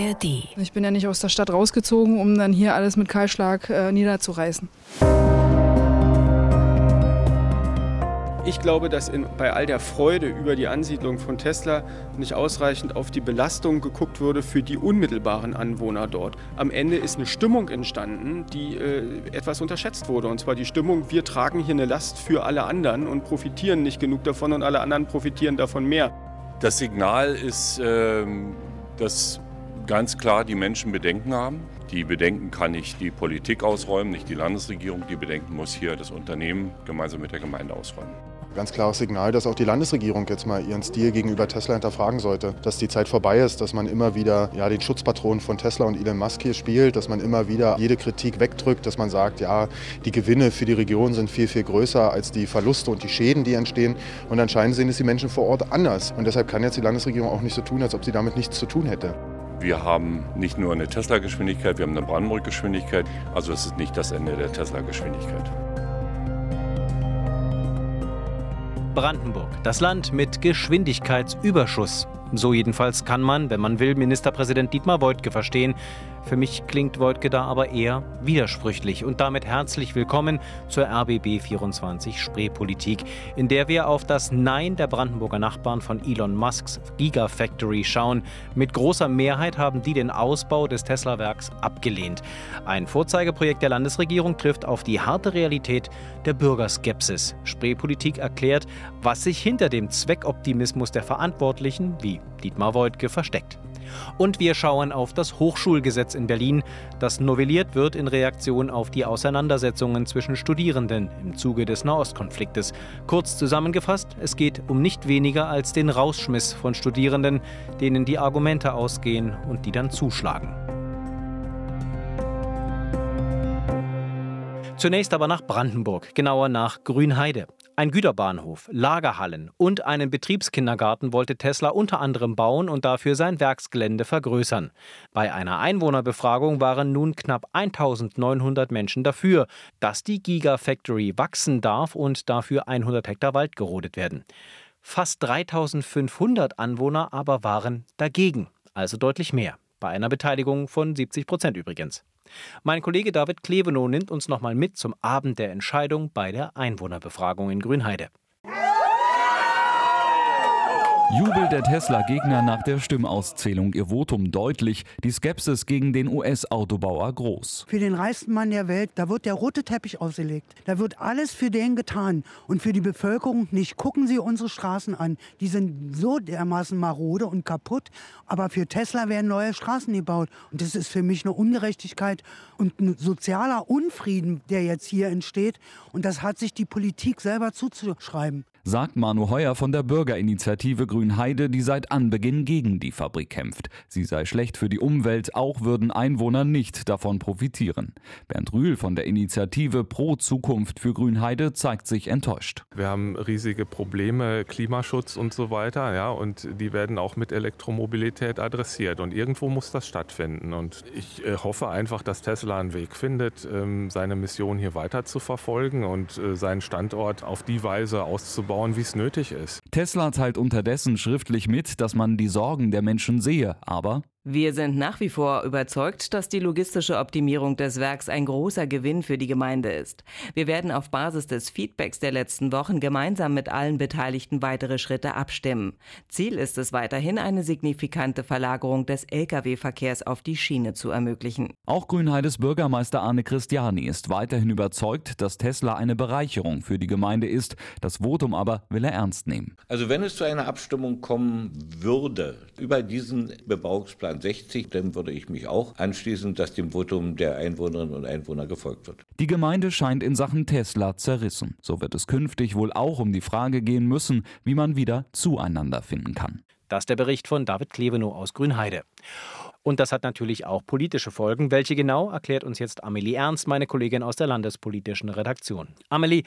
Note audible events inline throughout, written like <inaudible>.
ARD. Ich bin ja nicht aus der Stadt rausgezogen, um dann hier alles mit Kahlschlag äh, niederzureißen. Ich glaube, dass in, bei all der Freude über die Ansiedlung von Tesla nicht ausreichend auf die Belastung geguckt wurde für die unmittelbaren Anwohner dort. Am Ende ist eine Stimmung entstanden, die äh, etwas unterschätzt wurde. Und zwar die Stimmung, wir tragen hier eine Last für alle anderen und profitieren nicht genug davon und alle anderen profitieren davon mehr. Das Signal ist, äh, dass ganz klar die Menschen Bedenken haben. Die Bedenken kann nicht die Politik ausräumen, nicht die Landesregierung. Die Bedenken muss hier das Unternehmen gemeinsam mit der Gemeinde ausräumen. Ganz klares Signal, dass auch die Landesregierung jetzt mal ihren Stil gegenüber Tesla hinterfragen sollte. Dass die Zeit vorbei ist, dass man immer wieder ja, den Schutzpatron von Tesla und Elon Musk hier spielt, dass man immer wieder jede Kritik wegdrückt, dass man sagt, ja, die Gewinne für die Region sind viel, viel größer als die Verluste und die Schäden, die entstehen. Und anscheinend sehen es die Menschen vor Ort anders. Und deshalb kann jetzt die Landesregierung auch nicht so tun, als ob sie damit nichts zu tun hätte. Wir haben nicht nur eine Tesla-Geschwindigkeit, wir haben eine Brandenburg-Geschwindigkeit. Also es ist nicht das Ende der Tesla-Geschwindigkeit. Brandenburg, das Land mit Geschwindigkeitsüberschuss. So jedenfalls kann man, wenn man will, Ministerpräsident Dietmar Woidke verstehen. Für mich klingt Woidke da aber eher widersprüchlich. Und damit herzlich willkommen zur RBB 24 Spreepolitik, in der wir auf das Nein der Brandenburger Nachbarn von Elon Musks Gigafactory schauen. Mit großer Mehrheit haben die den Ausbau des Tesla-Werks abgelehnt. Ein Vorzeigeprojekt der Landesregierung trifft auf die harte Realität der Bürgerskepsis. Spreepolitik erklärt, was sich hinter dem Zweckoptimismus der Verantwortlichen, wie Dietmar Woidke, versteckt. Und wir schauen auf das Hochschulgesetz in Berlin, das novelliert wird in Reaktion auf die Auseinandersetzungen zwischen Studierenden im Zuge des Nahostkonfliktes. Kurz zusammengefasst, es geht um nicht weniger als den Rausschmiss von Studierenden, denen die Argumente ausgehen und die dann zuschlagen. Zunächst aber nach Brandenburg, genauer nach Grünheide. Ein Güterbahnhof, Lagerhallen und einen Betriebskindergarten wollte Tesla unter anderem bauen und dafür sein Werksgelände vergrößern. Bei einer Einwohnerbefragung waren nun knapp 1900 Menschen dafür, dass die Gigafactory wachsen darf und dafür 100 Hektar Wald gerodet werden. Fast 3500 Anwohner aber waren dagegen, also deutlich mehr. Bei einer Beteiligung von 70 Prozent übrigens. Mein Kollege David Klevenow nimmt uns nochmal mit zum Abend der Entscheidung bei der Einwohnerbefragung in Grünheide. Jubel der Tesla-Gegner nach der Stimmauszählung. Ihr Votum deutlich, die Skepsis gegen den US-Autobauer groß. Für den reichsten Mann der Welt, da wird der rote Teppich ausgelegt. Da wird alles für den getan. Und für die Bevölkerung nicht. Gucken Sie unsere Straßen an. Die sind so dermaßen marode und kaputt. Aber für Tesla werden neue Straßen gebaut. Und das ist für mich eine Ungerechtigkeit und ein sozialer Unfrieden, der jetzt hier entsteht. Und das hat sich die Politik selber zuzuschreiben sagt Manu Heuer von der Bürgerinitiative Grünheide, die seit Anbeginn gegen die Fabrik kämpft. Sie sei schlecht für die Umwelt, auch würden Einwohner nicht davon profitieren. Bernd Rühl von der Initiative Pro Zukunft für Grünheide zeigt sich enttäuscht. Wir haben riesige Probleme, Klimaschutz und so weiter, ja, und die werden auch mit Elektromobilität adressiert und irgendwo muss das stattfinden und ich äh, hoffe einfach, dass Tesla einen Weg findet, ähm, seine Mission hier weiter zu verfolgen und äh, seinen Standort auf die Weise auszubauen, bauen, wie es nötig ist. Tesla teilt unterdessen schriftlich mit, dass man die Sorgen der Menschen sehe, aber wir sind nach wie vor überzeugt, dass die logistische Optimierung des Werks ein großer Gewinn für die Gemeinde ist. Wir werden auf Basis des Feedbacks der letzten Wochen gemeinsam mit allen Beteiligten weitere Schritte abstimmen. Ziel ist es weiterhin, eine signifikante Verlagerung des Lkw-Verkehrs auf die Schiene zu ermöglichen. Auch Grünheides Bürgermeister Arne Christiani ist weiterhin überzeugt, dass Tesla eine Bereicherung für die Gemeinde ist. Das Votum aber will er ernst nehmen. Also wenn es zu einer Abstimmung kommen würde über diesen Bebauungsplan, Plan 60, dann würde ich mich auch anschließen, dass dem Votum der Einwohnerinnen und Einwohner gefolgt wird. Die Gemeinde scheint in Sachen Tesla zerrissen. So wird es künftig wohl auch um die Frage gehen müssen, wie man wieder zueinander finden kann. Das ist der Bericht von David Klevenow aus Grünheide. Und das hat natürlich auch politische Folgen. Welche genau, erklärt uns jetzt Amelie Ernst, meine Kollegin aus der landespolitischen Redaktion. Amelie,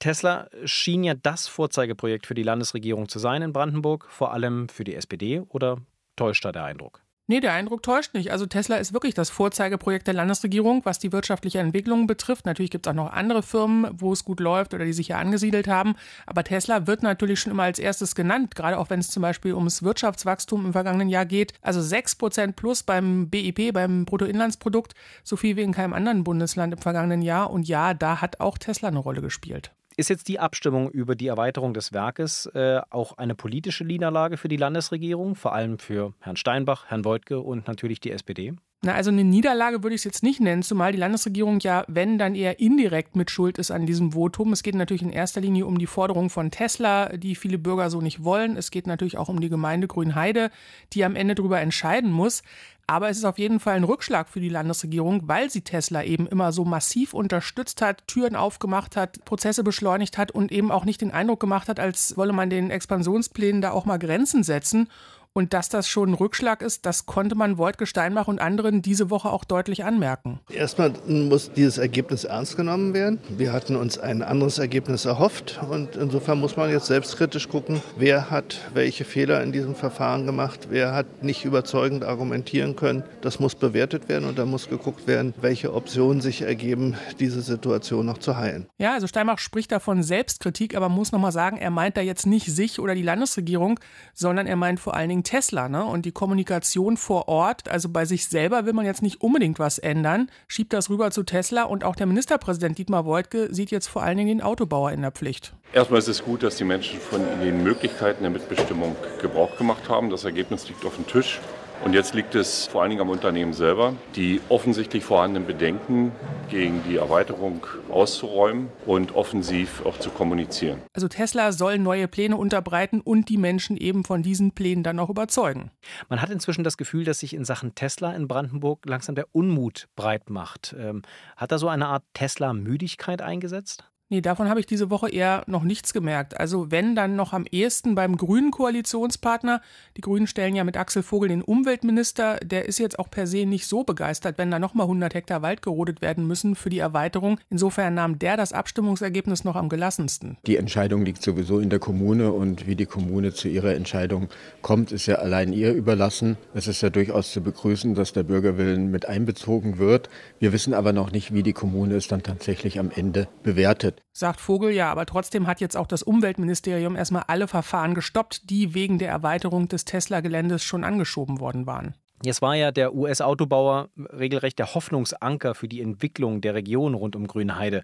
Tesla schien ja das Vorzeigeprojekt für die Landesregierung zu sein in Brandenburg, vor allem für die SPD, oder täuscht da der Eindruck? Nee, der Eindruck täuscht nicht. Also Tesla ist wirklich das Vorzeigeprojekt der Landesregierung, was die wirtschaftliche Entwicklung betrifft. Natürlich gibt es auch noch andere Firmen, wo es gut läuft oder die sich hier angesiedelt haben. Aber Tesla wird natürlich schon immer als erstes genannt, gerade auch wenn es zum Beispiel ums Wirtschaftswachstum im vergangenen Jahr geht. Also 6% plus beim BIP, beim Bruttoinlandsprodukt, so viel wie in keinem anderen Bundesland im vergangenen Jahr. Und ja, da hat auch Tesla eine Rolle gespielt. Ist jetzt die Abstimmung über die Erweiterung des Werkes äh, auch eine politische Niederlage für die Landesregierung, vor allem für Herrn Steinbach, Herrn Woidke und natürlich die SPD? Na, also eine Niederlage würde ich es jetzt nicht nennen, zumal die Landesregierung ja, wenn, dann eher indirekt mit Schuld ist an diesem Votum. Es geht natürlich in erster Linie um die Forderung von Tesla, die viele Bürger so nicht wollen. Es geht natürlich auch um die Gemeinde Grünheide, die am Ende darüber entscheiden muss. Aber es ist auf jeden Fall ein Rückschlag für die Landesregierung, weil sie Tesla eben immer so massiv unterstützt hat, Türen aufgemacht hat, Prozesse beschleunigt hat und eben auch nicht den Eindruck gemacht hat, als wolle man den Expansionsplänen da auch mal Grenzen setzen. Und dass das schon ein Rückschlag ist, das konnte man Wojtke Steinbach und anderen diese Woche auch deutlich anmerken. Erstmal muss dieses Ergebnis ernst genommen werden. Wir hatten uns ein anderes Ergebnis erhofft und insofern muss man jetzt selbstkritisch gucken, wer hat welche Fehler in diesem Verfahren gemacht, wer hat nicht überzeugend argumentieren können. Das muss bewertet werden und da muss geguckt werden, welche Optionen sich ergeben, diese Situation noch zu heilen. Ja, also Steinbach spricht davon Selbstkritik, aber muss nochmal sagen, er meint da jetzt nicht sich oder die Landesregierung, sondern er meint vor allen Dingen Tesla, ne? Und die Kommunikation vor Ort, also bei sich selber will man jetzt nicht unbedingt was ändern, schiebt das rüber zu Tesla und auch der Ministerpräsident Dietmar Woidke sieht jetzt vor allen Dingen den Autobauer in der Pflicht. Erstmal ist es gut, dass die Menschen von den Möglichkeiten der Mitbestimmung Gebrauch gemacht haben. Das Ergebnis liegt auf dem Tisch. Und jetzt liegt es vor allen Dingen am Unternehmen selber, die offensichtlich vorhandenen Bedenken gegen die Erweiterung auszuräumen und offensiv auch zu kommunizieren. Also Tesla soll neue Pläne unterbreiten und die Menschen eben von diesen Plänen dann auch überzeugen. Man hat inzwischen das Gefühl, dass sich in Sachen Tesla in Brandenburg langsam der Unmut breit macht. Ähm, hat da so eine Art Tesla-Müdigkeit eingesetzt? Nee, davon habe ich diese Woche eher noch nichts gemerkt. Also wenn dann noch am ehesten beim grünen Koalitionspartner. Die Grünen stellen ja mit Axel Vogel den Umweltminister. Der ist jetzt auch per se nicht so begeistert, wenn da nochmal 100 Hektar Wald gerodet werden müssen für die Erweiterung. Insofern nahm der das Abstimmungsergebnis noch am gelassensten. Die Entscheidung liegt sowieso in der Kommune und wie die Kommune zu ihrer Entscheidung kommt, ist ja allein ihr überlassen. Es ist ja durchaus zu begrüßen, dass der Bürgerwillen mit einbezogen wird. Wir wissen aber noch nicht, wie die Kommune es dann tatsächlich am Ende bewertet. Sagt Vogel ja, aber trotzdem hat jetzt auch das Umweltministerium erstmal alle Verfahren gestoppt, die wegen der Erweiterung des Tesla-Geländes schon angeschoben worden waren. Jetzt war ja der US-Autobauer regelrecht der Hoffnungsanker für die Entwicklung der Region rund um Grünheide.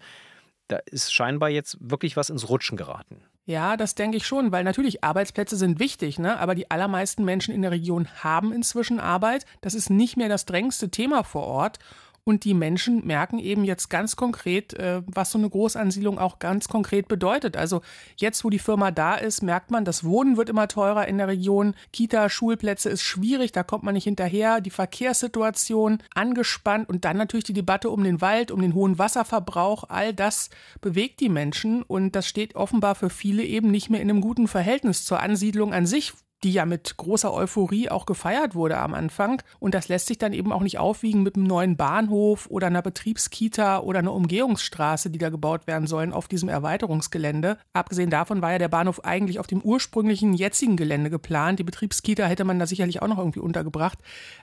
Da ist scheinbar jetzt wirklich was ins Rutschen geraten. Ja, das denke ich schon, weil natürlich Arbeitsplätze sind wichtig, ne? aber die allermeisten Menschen in der Region haben inzwischen Arbeit. Das ist nicht mehr das drängste Thema vor Ort. Und die Menschen merken eben jetzt ganz konkret, äh, was so eine Großansiedlung auch ganz konkret bedeutet. Also jetzt, wo die Firma da ist, merkt man, das Wohnen wird immer teurer in der Region. Kita, Schulplätze ist schwierig, da kommt man nicht hinterher. Die Verkehrssituation angespannt und dann natürlich die Debatte um den Wald, um den hohen Wasserverbrauch. All das bewegt die Menschen und das steht offenbar für viele eben nicht mehr in einem guten Verhältnis zur Ansiedlung an sich, die ja mit großer Euphorie auch gefeiert wurde am Anfang. Und das lässt sich dann eben auch nicht aufwiegen mit einem neuen Bahnhof oder einer Betriebskita oder einer Umgehungsstraße, die da gebaut werden sollen auf diesem Erweiterungsgelände. Abgesehen davon war ja der Bahnhof eigentlich auf dem ursprünglichen jetzigen Gelände geplant. Die Betriebskita hätte man da sicherlich auch noch irgendwie untergebracht.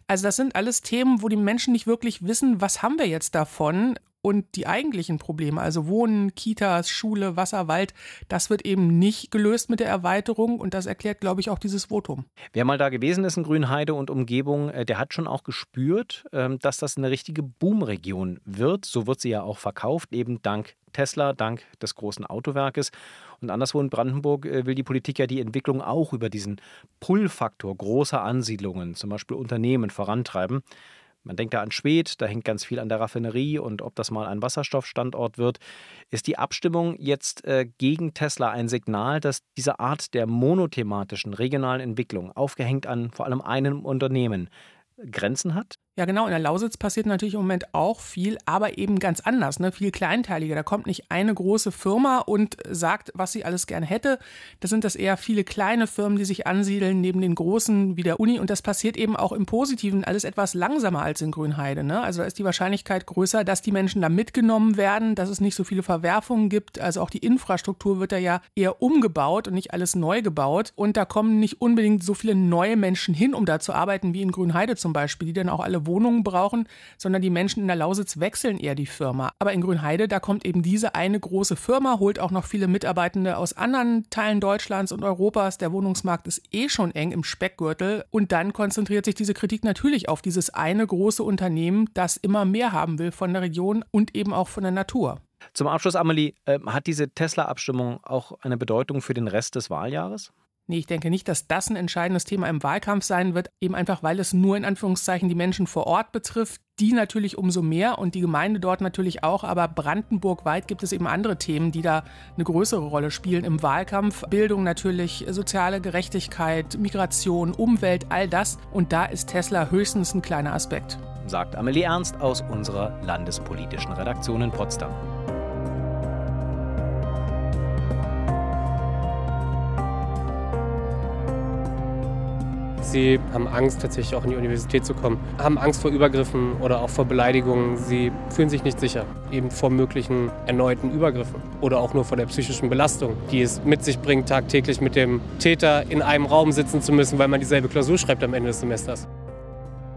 Also das sind alles Themen, wo die Menschen nicht wirklich wissen, was haben wir jetzt davon und die eigentlichen Probleme, also Wohnen, Kitas, Schule, Wasser, Wald, das wird eben nicht gelöst mit der Erweiterung und das erklärt, glaube ich, auch dieses Votum. Wer mal da gewesen ist in Grünheide und Umgebung, äh, der hat schon auch gespürt, ähm, dass das eine richtige Boomregion wird. So wird sie ja auch verkauft, eben dank Tesla, dank des großen Autowerkes. Und anderswo in Brandenburg äh, will die Politik ja die Entwicklung auch über diesen Pull-Faktor großer Ansiedlungen, zum Beispiel Unternehmen, vorantreiben. Man denkt da an Schwedt, da hängt ganz viel an der Raffinerie und ob das mal ein Wasserstoffstandort wird. Ist die Abstimmung jetzt äh, gegen Tesla ein Signal, dass diese Art der monothematischen regionalen Entwicklung, aufgehängt an vor allem einem Unternehmen, Grenzen hat? Ja, genau. In der Lausitz passiert natürlich im Moment auch viel, aber eben ganz anders, ne? viel kleinteiliger. Da kommt nicht eine große Firma und sagt, was sie alles gern hätte. Da sind das eher viele kleine Firmen, die sich ansiedeln neben den großen wie der Uni. Und das passiert eben auch im Positiven alles etwas langsamer als in Grünheide. Ne? Also da ist die Wahrscheinlichkeit größer, dass die Menschen da mitgenommen werden, dass es nicht so viele Verwerfungen gibt. Also auch die Infrastruktur wird da ja eher umgebaut und nicht alles neu gebaut. Und da kommen nicht unbedingt so viele neue Menschen hin, um da zu arbeiten, wie in Grünheide zum Beispiel, die dann auch alle Wohnungen brauchen, sondern die Menschen in der Lausitz wechseln eher die Firma. Aber in Grünheide, da kommt eben diese eine große Firma, holt auch noch viele Mitarbeitende aus anderen Teilen Deutschlands und Europas. Der Wohnungsmarkt ist eh schon eng im Speckgürtel. Und dann konzentriert sich diese Kritik natürlich auf dieses eine große Unternehmen, das immer mehr haben will von der Region und eben auch von der Natur. Zum Abschluss, Amelie, äh, hat diese Tesla-Abstimmung auch eine Bedeutung für den Rest des Wahljahres? Nee, ich denke nicht, dass das ein entscheidendes Thema im Wahlkampf sein wird, eben einfach, weil es nur in Anführungszeichen die Menschen vor Ort betrifft. Die natürlich umso mehr und die Gemeinde dort natürlich auch, aber brandenburgweit gibt es eben andere Themen, die da eine größere Rolle spielen im Wahlkampf. Bildung natürlich, soziale Gerechtigkeit, Migration, Umwelt, all das. Und da ist Tesla höchstens ein kleiner Aspekt. Sagt Amelie Ernst aus unserer landespolitischen Redaktion in Potsdam. Sie haben Angst, tatsächlich auch in die Universität zu kommen, haben Angst vor Übergriffen oder auch vor Beleidigungen. Sie fühlen sich nicht sicher, eben vor möglichen erneuten Übergriffen oder auch nur vor der psychischen Belastung, die es mit sich bringt, tagtäglich mit dem Täter in einem Raum sitzen zu müssen, weil man dieselbe Klausur schreibt am Ende des Semesters.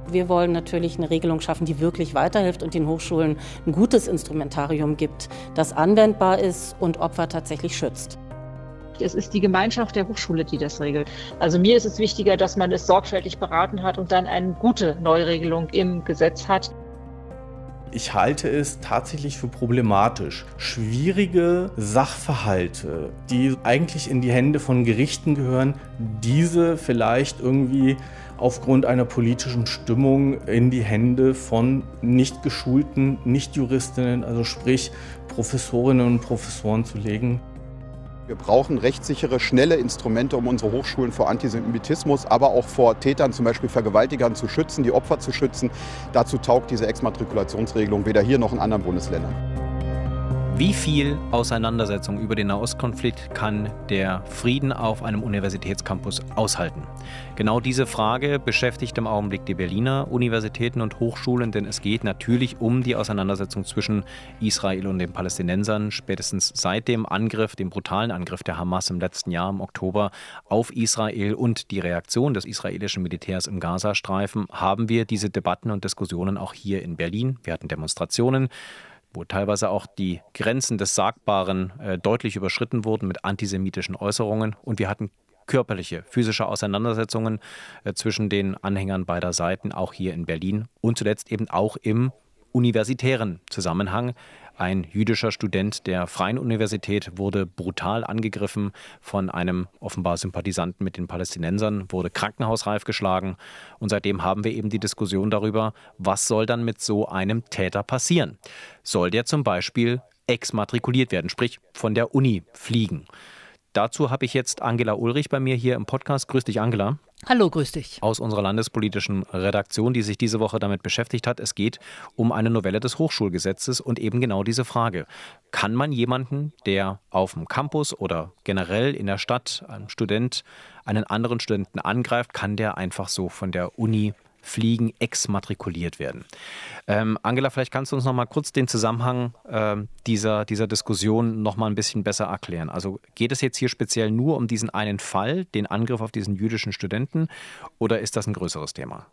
Wir wollen natürlich eine Regelung schaffen, die wirklich weiterhilft und den Hochschulen ein gutes Instrumentarium gibt, das anwendbar ist und Opfer tatsächlich schützt. Es ist die Gemeinschaft der Hochschule, die das regelt. Also mir ist es wichtiger, dass man es sorgfältig beraten hat und dann eine gute Neuregelung im Gesetz hat. Ich halte es tatsächlich für problematisch, schwierige Sachverhalte, die eigentlich in die Hände von Gerichten gehören, diese vielleicht irgendwie aufgrund einer politischen Stimmung in die Hände von nicht geschulten Nichtjuristinnen, also sprich Professorinnen und Professoren zu legen. Wir brauchen rechtssichere, schnelle Instrumente, um unsere Hochschulen vor Antisemitismus, aber auch vor Tätern, zum Beispiel Vergewaltigern, zu schützen, die Opfer zu schützen. Dazu taugt diese Exmatrikulationsregelung weder hier noch in anderen Bundesländern. Wie viel Auseinandersetzung über den Nahostkonflikt kann der Frieden auf einem Universitätscampus aushalten? Genau diese Frage beschäftigt im Augenblick die Berliner Universitäten und Hochschulen, denn es geht natürlich um die Auseinandersetzung zwischen Israel und den Palästinensern. Spätestens seit dem Angriff, dem brutalen Angriff der Hamas im letzten Jahr im Oktober auf Israel und die Reaktion des israelischen Militärs im Gazastreifen haben wir diese Debatten und Diskussionen auch hier in Berlin. Wir hatten Demonstrationen wo teilweise auch die Grenzen des Sagbaren äh, deutlich überschritten wurden mit antisemitischen Äußerungen. Und wir hatten körperliche, physische Auseinandersetzungen äh, zwischen den Anhängern beider Seiten, auch hier in Berlin und zuletzt eben auch im universitären Zusammenhang. Ein jüdischer Student der Freien Universität wurde brutal angegriffen von einem offenbar Sympathisanten mit den Palästinensern, wurde krankenhausreif geschlagen. Und seitdem haben wir eben die Diskussion darüber, was soll dann mit so einem Täter passieren? Soll der zum Beispiel exmatrikuliert werden, sprich von der Uni fliegen? Dazu habe ich jetzt Angela Ulrich bei mir hier im Podcast. Grüß dich, Angela. Hallo, grüß dich. Aus unserer landespolitischen Redaktion, die sich diese Woche damit beschäftigt hat. Es geht um eine Novelle des Hochschulgesetzes und eben genau diese Frage. Kann man jemanden, der auf dem Campus oder generell in der Stadt, ein Student, einen anderen Studenten angreift, kann der einfach so von der Uni Fliegen exmatrikuliert werden. Ähm, Angela, vielleicht kannst du uns noch mal kurz den Zusammenhang äh, dieser, dieser Diskussion noch mal ein bisschen besser erklären. Also geht es jetzt hier speziell nur um diesen einen Fall, den Angriff auf diesen jüdischen Studenten, oder ist das ein größeres Thema?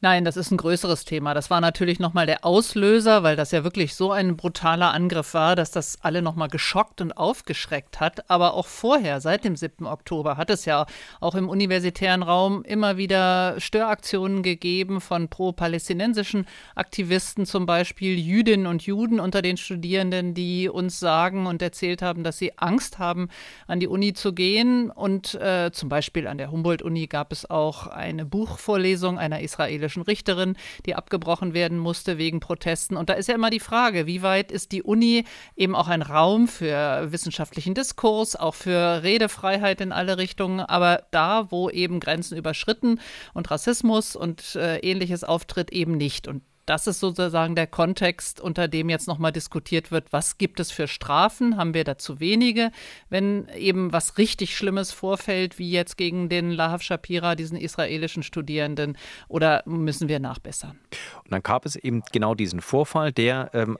Nein, das ist ein größeres Thema. Das war natürlich nochmal der Auslöser, weil das ja wirklich so ein brutaler Angriff war, dass das alle nochmal geschockt und aufgeschreckt hat. Aber auch vorher, seit dem 7. Oktober, hat es ja auch im universitären Raum immer wieder Störaktionen gegeben von pro-palästinensischen Aktivisten, zum Beispiel Jüdinnen und Juden unter den Studierenden, die uns sagen und erzählt haben, dass sie Angst haben, an die Uni zu gehen. Und äh, zum Beispiel an der Humboldt-Uni gab es auch eine Buchvorlesung einer israelischen israelischen Richterin, die abgebrochen werden musste wegen Protesten. Und da ist ja immer die Frage, wie weit ist die Uni eben auch ein Raum für wissenschaftlichen Diskurs, auch für Redefreiheit in alle Richtungen, aber da, wo eben Grenzen überschritten und Rassismus und äh, ähnliches auftritt, eben nicht. Und das ist sozusagen der Kontext, unter dem jetzt nochmal diskutiert wird, was gibt es für Strafen? Haben wir da zu wenige? Wenn eben was richtig Schlimmes vorfällt, wie jetzt gegen den Lahav Shapira, diesen israelischen Studierenden, oder müssen wir nachbessern? Und dann gab es eben genau diesen Vorfall, der, ähm,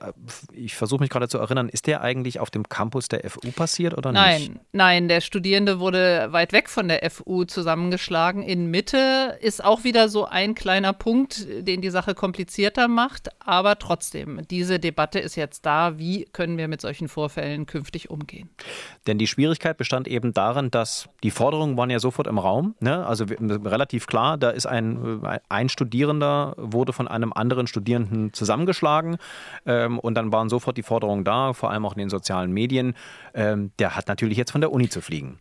ich versuche mich gerade zu erinnern, ist der eigentlich auf dem Campus der FU passiert oder nicht? Nein, nein, der Studierende wurde weit weg von der FU zusammengeschlagen. In Mitte ist auch wieder so ein kleiner Punkt, den die Sache kompliziert leichter macht. Aber trotzdem, diese Debatte ist jetzt da. Wie können wir mit solchen Vorfällen künftig umgehen? Denn die Schwierigkeit bestand eben darin, dass die Forderungen waren ja sofort im Raum. Ne? Also relativ klar, da ist ein, ein Studierender, wurde von einem anderen Studierenden zusammengeschlagen. Ähm, und dann waren sofort die Forderungen da, vor allem auch in den sozialen Medien. Ähm, der hat natürlich jetzt von der Uni zu fliegen.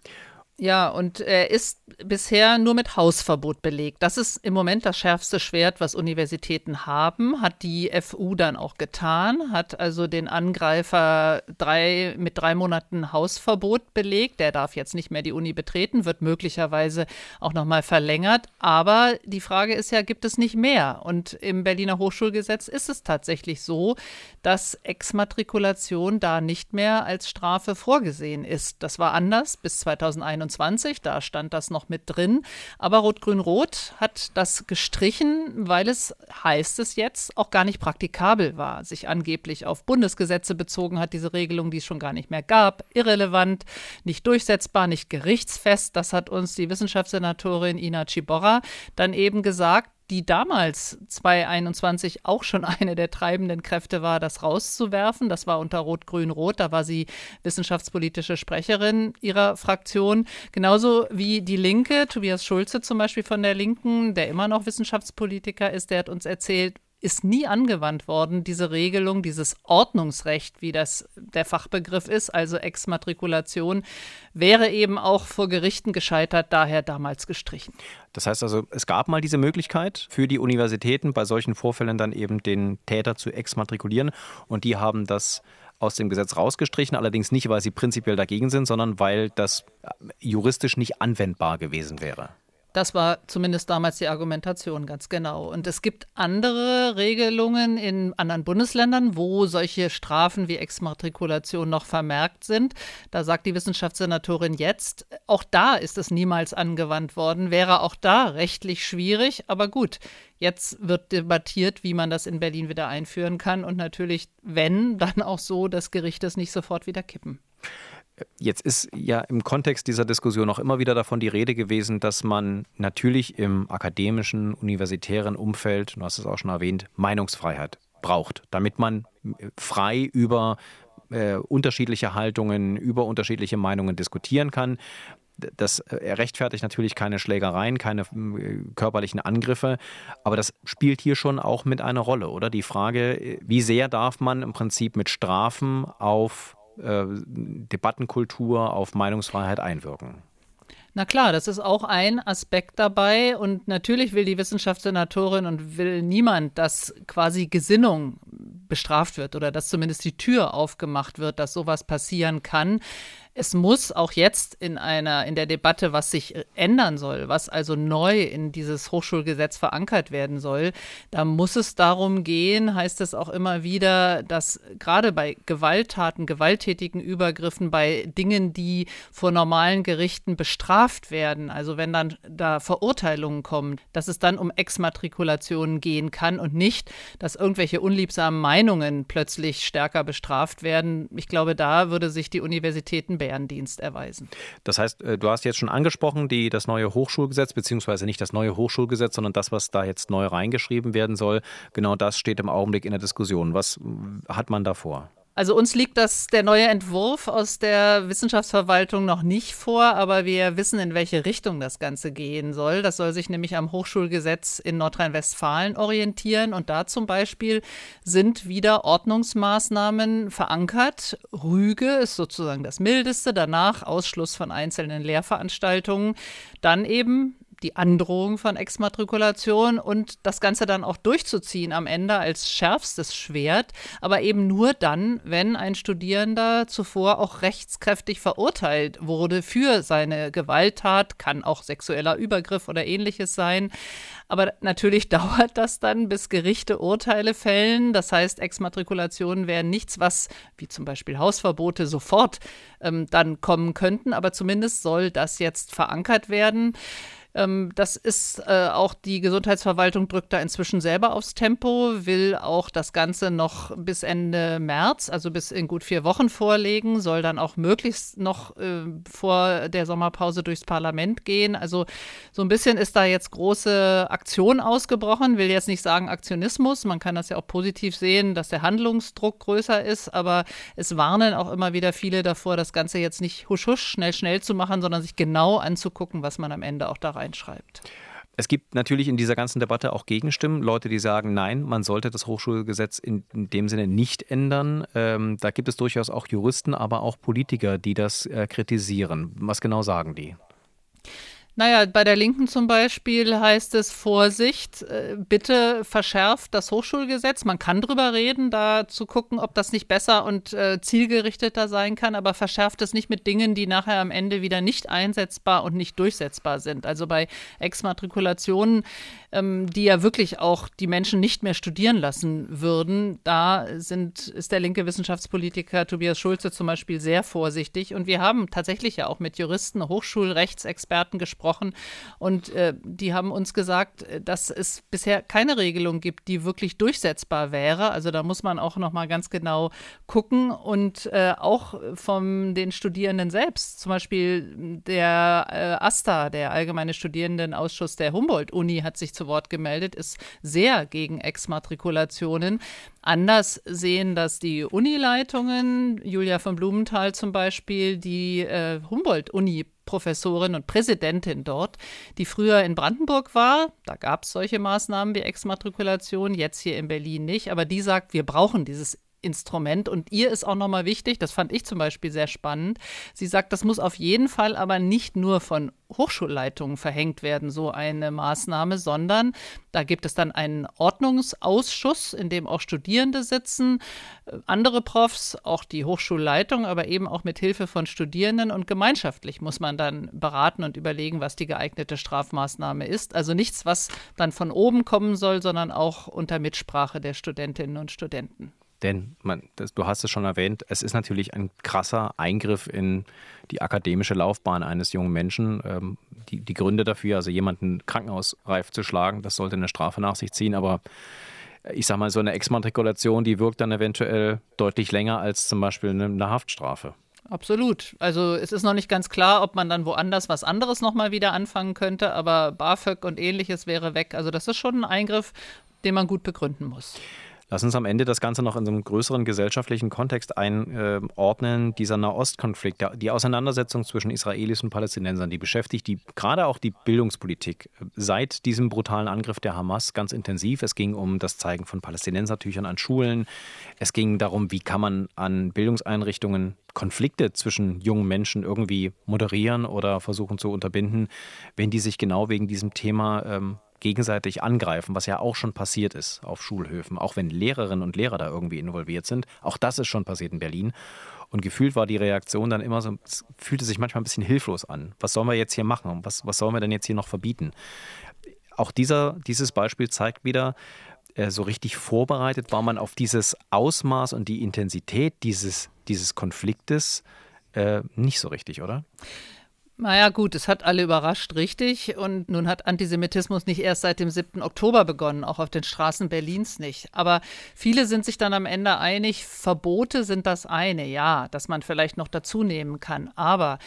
Ja, und er ist bisher nur mit Hausverbot belegt. Das ist im Moment das schärfste Schwert, was Universitäten haben, hat die FU dann auch getan, hat also den Angreifer drei, mit drei Monaten Hausverbot belegt. Der darf jetzt nicht mehr die Uni betreten, wird möglicherweise auch nochmal verlängert. Aber die Frage ist ja, gibt es nicht mehr? Und im Berliner Hochschulgesetz ist es tatsächlich so, dass Exmatrikulation da nicht mehr als Strafe vorgesehen ist. Das war anders bis 2021. 2021, da stand das noch mit drin. Aber Rot-Grün-Rot hat das gestrichen, weil es, heißt es jetzt, auch gar nicht praktikabel war, sich angeblich auf Bundesgesetze bezogen hat, diese Regelung, die es schon gar nicht mehr gab, irrelevant, nicht durchsetzbar, nicht gerichtsfest. Das hat uns die Wissenschaftssenatorin Ina Ciborra dann eben gesagt die damals 2021 auch schon <laughs> eine der treibenden Kräfte war, das rauszuwerfen. Das war unter Rot-Grün-Rot. Da war sie wissenschaftspolitische Sprecherin ihrer Fraktion. Genauso wie die Linke, Tobias Schulze zum Beispiel von der Linken, der immer noch Wissenschaftspolitiker ist, der hat uns erzählt, ist nie angewandt worden, diese Regelung, dieses Ordnungsrecht, wie das der Fachbegriff ist, also Exmatrikulation, wäre eben auch vor Gerichten gescheitert, daher damals gestrichen. Das heißt also, es gab mal diese Möglichkeit für die Universitäten, bei solchen Vorfällen dann eben den Täter zu exmatrikulieren und die haben das aus dem Gesetz rausgestrichen, allerdings nicht, weil sie prinzipiell dagegen sind, sondern weil das juristisch nicht anwendbar gewesen wäre. Das war zumindest damals die Argumentation, ganz genau. Und es gibt andere Regelungen in anderen Bundesländern, wo solche Strafen wie Exmatrikulation noch vermerkt sind. Da sagt die Wissenschaftssenatorin jetzt, auch da ist es niemals angewandt worden, wäre auch da rechtlich schwierig. Aber gut, jetzt wird debattiert, wie man das in Berlin wieder einführen kann. Und natürlich, wenn, dann auch so, dass Gerichte es nicht sofort wieder kippen. Jetzt ist ja im Kontext dieser Diskussion auch immer wieder davon die Rede gewesen, dass man natürlich im akademischen, universitären Umfeld, du hast es auch schon erwähnt, Meinungsfreiheit braucht, damit man frei über äh, unterschiedliche Haltungen, über unterschiedliche Meinungen diskutieren kann. Das äh, rechtfertigt natürlich keine Schlägereien, keine äh, körperlichen Angriffe, aber das spielt hier schon auch mit einer Rolle, oder? Die Frage, äh, wie sehr darf man im Prinzip mit Strafen auf äh, Debattenkultur, auf Meinungsfreiheit einwirken. Na klar, das ist auch ein Aspekt dabei. Und natürlich will die Wissenschaftssenatorin und will niemand, dass quasi Gesinnung bestraft wird oder dass zumindest die Tür aufgemacht wird, dass sowas passieren kann es muss auch jetzt in einer, in der Debatte, was sich ändern soll, was also neu in dieses Hochschulgesetz verankert werden soll, da muss es darum gehen, heißt es auch immer wieder, dass gerade bei Gewalttaten, gewalttätigen Übergriffen, bei Dingen, die vor normalen Gerichten bestraft werden, also wenn dann da Verurteilungen kommen, dass es dann um Exmatrikulationen gehen kann und nicht, dass irgendwelche unliebsamen Meinungen plötzlich stärker bestraft werden. Ich glaube, da würde sich die Universitäten Bärendienst erweisen. Das heißt, äh, du hast jetzt schon angesprochen, die, das neue Hochschulgesetz, beziehungsweise nicht das neue Hochschulgesetz, sondern das, was da jetzt neu reingeschrieben werden soll. Genau das steht im Augenblick in der Diskussion. Was hat man da vor? Also uns liegt das der neue Entwurf aus der Wissenschaftsverwaltung noch nicht vor, aber wir wissen, in welche Richtung das Ganze gehen soll. Das soll sich nämlich am Hochschulgesetz in Nordrhein-Westfalen orientieren und da zum Beispiel sind wieder Ordnungsmaßnahmen verankert. Rüge ist sozusagen das mildeste, danach Ausschluss von einzelnen Lehrveranstaltungen, dann eben die Androhung von Exmatrikulation und das Ganze dann auch durchzuziehen am Ende als schärfstes Schwert, aber eben nur dann, wenn ein Studierender zuvor auch rechtskräftig verurteilt wurde für seine Gewalttat, kann auch sexueller Übergriff oder ähnliches sein. Aber natürlich <laughs> dauert das dann, bis Gerichte Urteile fällen. Das heißt, Exmatrikulationen wären nichts, was wie zum Beispiel Hausverbote sofort ähm, dann kommen könnten. Aber zumindest soll das jetzt verankert werden. Ähm, das ist äh, auch die Gesundheitsverwaltung drückt da inzwischen selber aufs Tempo, will auch das Ganze noch bis Ende März, also bis in gut vier Wochen vorlegen, soll dann auch möglichst noch äh, vor der Sommerpause durchs Parlament gehen. Also so ein bisschen ist da jetzt große Aktion ausgebrochen. Will jetzt nicht sagen Aktionismus, man kann das ja auch positiv sehen, dass der Handlungsdruck größer ist, aber es warnen auch immer wieder viele davor, das Ganze jetzt nicht husch husch schnell schnell zu machen, sondern sich genau anzugucken, was man am Ende auch da rein reinschreibt. Es gibt natürlich in dieser ganzen Debatte auch Gegenstimmen, Leute, die sagen, nein, man sollte das Hochschulgesetz in, dem Sinne nicht ändern. Ähm, da gibt es durchaus auch Juristen, aber auch Politiker, die das äh, kritisieren. Was genau sagen die? Naja, bei der Linken zum Beispiel heißt es Vorsicht, äh, bitte verschärft das Hochschulgesetz. Man kann drüber reden, da zu gucken, ob das nicht besser und äh, zielgerichteter sein kann, aber verschärft es nicht mit Dingen, die nachher am Ende wieder nicht einsetzbar und nicht durchsetzbar sind. Also bei Exmatrikulationen, ähm, die ja wirklich auch die Menschen nicht mehr studieren lassen würden, da sind, ist der linke Wissenschaftspolitiker Tobias Schulze zum Beispiel sehr vorsichtig. Und wir haben tatsächlich ja auch mit Juristen, Hochschulrechtsexperten gesprochen gesprochen und äh, die haben uns gesagt, äh, dass es bisher keine Regelung gibt, die wirklich durchsetzbar wäre. Also da muss man auch noch mal ganz genau gucken und äh, auch von den Studierenden selbst, zum Beispiel der äh, AStA, der Allgemeine Studierendenausschuss der Humboldt-Uni, hat sich zu Wort gemeldet, ist sehr gegen Exmatrikulationen. Anders sehen das die Unileitungen, Julia von Blumenthal zum Beispiel, die äh, Humboldt-Uni Professorin und Präsidentin dort, die früher in Brandenburg war. Da gab es solche Maßnahmen wie Exmatrikulation, jetzt hier in Berlin nicht. Aber die sagt, wir brauchen dieses Instrument. Und ihr ist auch nochmal wichtig, das fand ich zum Beispiel sehr spannend. Sie sagt, das muss auf jeden Fall aber nicht nur von Hochschulleitungen verhängt werden, so eine Maßnahme, sondern da gibt es dann einen Ordnungsausschuss, in dem auch Studierende sitzen, äh, andere Profs, auch die Hochschulleitung, aber eben auch mit Hilfe von Studierenden und gemeinschaftlich muss man dann beraten und überlegen, was die geeignete Strafmaßnahme ist. Also nichts, was dann von oben kommen soll, sondern auch unter Mitsprache der Studentinnen und Studenten. Denn man, das, du hast es schon erwähnt, es ist natürlich ein krasser Eingriff in die akademische Laufbahn eines jungen Menschen. Ähm, die, die, Gründe dafür, also jemanden krankenhausreif zu schlagen, das sollte eine Strafe nach sich ziehen, aber ich sage mal, so eine Exmatrikulation, die wirkt dann eventuell deutlich länger als zum Beispiel eine, eine Haftstrafe. Absolut. Also es ist noch nicht ganz klar, ob man dann woanders was anderes nochmal wieder anfangen könnte, aber BAföG und ähnliches wäre weg. Also das ist schon ein Eingriff, den man gut begründen muss. Lass uns am Ende das Ganze noch in so einem größeren gesellschaftlichen Kontext einordnen. Dieser Nahostkonflikt, die Auseinandersetzung zwischen Israelis und Palästinensern, die beschäftigt die gerade auch die Bildungspolitik seit diesem brutalen Angriff der Hamas ganz intensiv. Es ging um das Zeigen von Palästinensertüchern an Schulen. Es ging darum, wie kann man an Bildungseinrichtungen Konflikte zwischen jungen Menschen irgendwie moderieren oder versuchen zu unterbinden, wenn die sich genau wegen diesem Thema ähm, gegenseitig angreifen, was ja auch schon passiert ist auf Schulhöfen, auch wenn Lehrerinnen und Lehrer da irgendwie involviert sind. Auch das ist schon passiert in Berlin. Und gefühlt war die Reaktion dann immer so, es fühlte sich manchmal ein bisschen hilflos an. Was sollen wir jetzt hier machen? Was, was sollen wir denn jetzt hier noch verbieten? Auch dieser, dieses Beispiel zeigt wieder, äh, so richtig vorbereitet war man auf dieses Ausmaß und die Intensität dieses, dieses Konfliktes äh, nicht so richtig, oder? Naja gut, es hat alle überrascht, richtig. Und nun hat Antisemitismus nicht erst seit dem 7. Oktober begonnen, auch auf den Straßen Berlins nicht. Aber viele sind sich dann am Ende einig, Verbote sind das eine, ja, dass man vielleicht noch dazu nehmen kann. Aber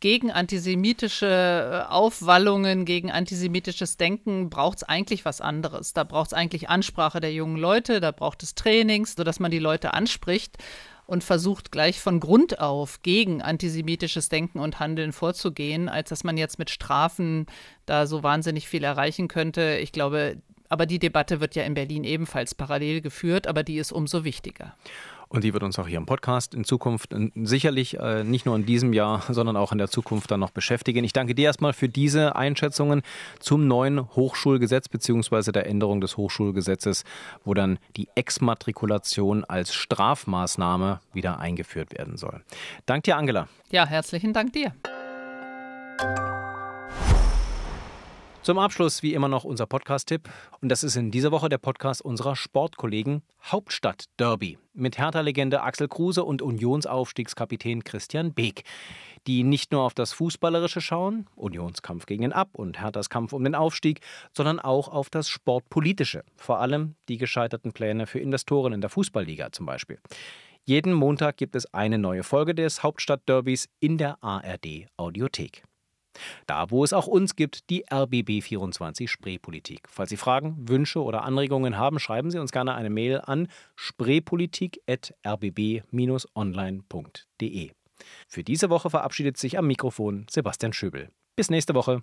gegen antisemitische äh, Aufwallungen, gegen antisemitisches Denken braucht es eigentlich was anderes. Da braucht es eigentlich Ansprache der jungen Leute, da braucht es Trainings, sodass man die Leute anspricht und versucht gleich von Grund auf gegen antisemitisches Denken und Handeln vorzugehen, als dass man jetzt mit Strafen da so wahnsinnig viel erreichen könnte. Ich glaube, aber die Debatte wird ja in Berlin ebenfalls parallel geführt, aber die ist umso wichtiger. Und die wird uns auch hier im Podcast in Zukunft sicherlich äh, nicht nur in diesem Jahr, <laughs> sondern auch in der Zukunft dann noch beschäftigen. Ich danke dir erstmal für diese Einschätzungen zum neuen Hochschulgesetz bzw. der Änderung des Hochschulgesetzes, wo dann die Exmatrikulation als Strafmaßnahme wieder eingeführt werden soll. Dank dir, Angela. Ja, herzlichen Dank dir. Zum Abschluss wie immer noch unser Podcast-Tipp. Und das ist in dieser Woche der Podcast unserer Sportkollegen Hauptstadt Derby mit Hertha-Legende Axel Kruse und Unionsaufstiegskapitän Christian Beek, die nicht nur auf das Fußballerische schauen, Unionskampf gegen den Ab und Herthas Kampf um den Aufstieg, sondern auch auf das Sportpolitische, vor allem die gescheiterten Pläne für Investoren in der Fußballliga zum Beispiel. Jeden Montag gibt es eine neue Folge des Hauptstadtderbys in der ARD Audiothek. Da, wo es auch uns gibt, die RBB24 Spreepolitik. Falls Sie Fragen, Wünsche oder Anregungen haben, schreiben Sie uns gerne eine Mail an spreepolitik.rbb-online.de. Für diese Woche verabschiedet sich am Mikrofon Sebastian Schöbel. Bis nächste Woche.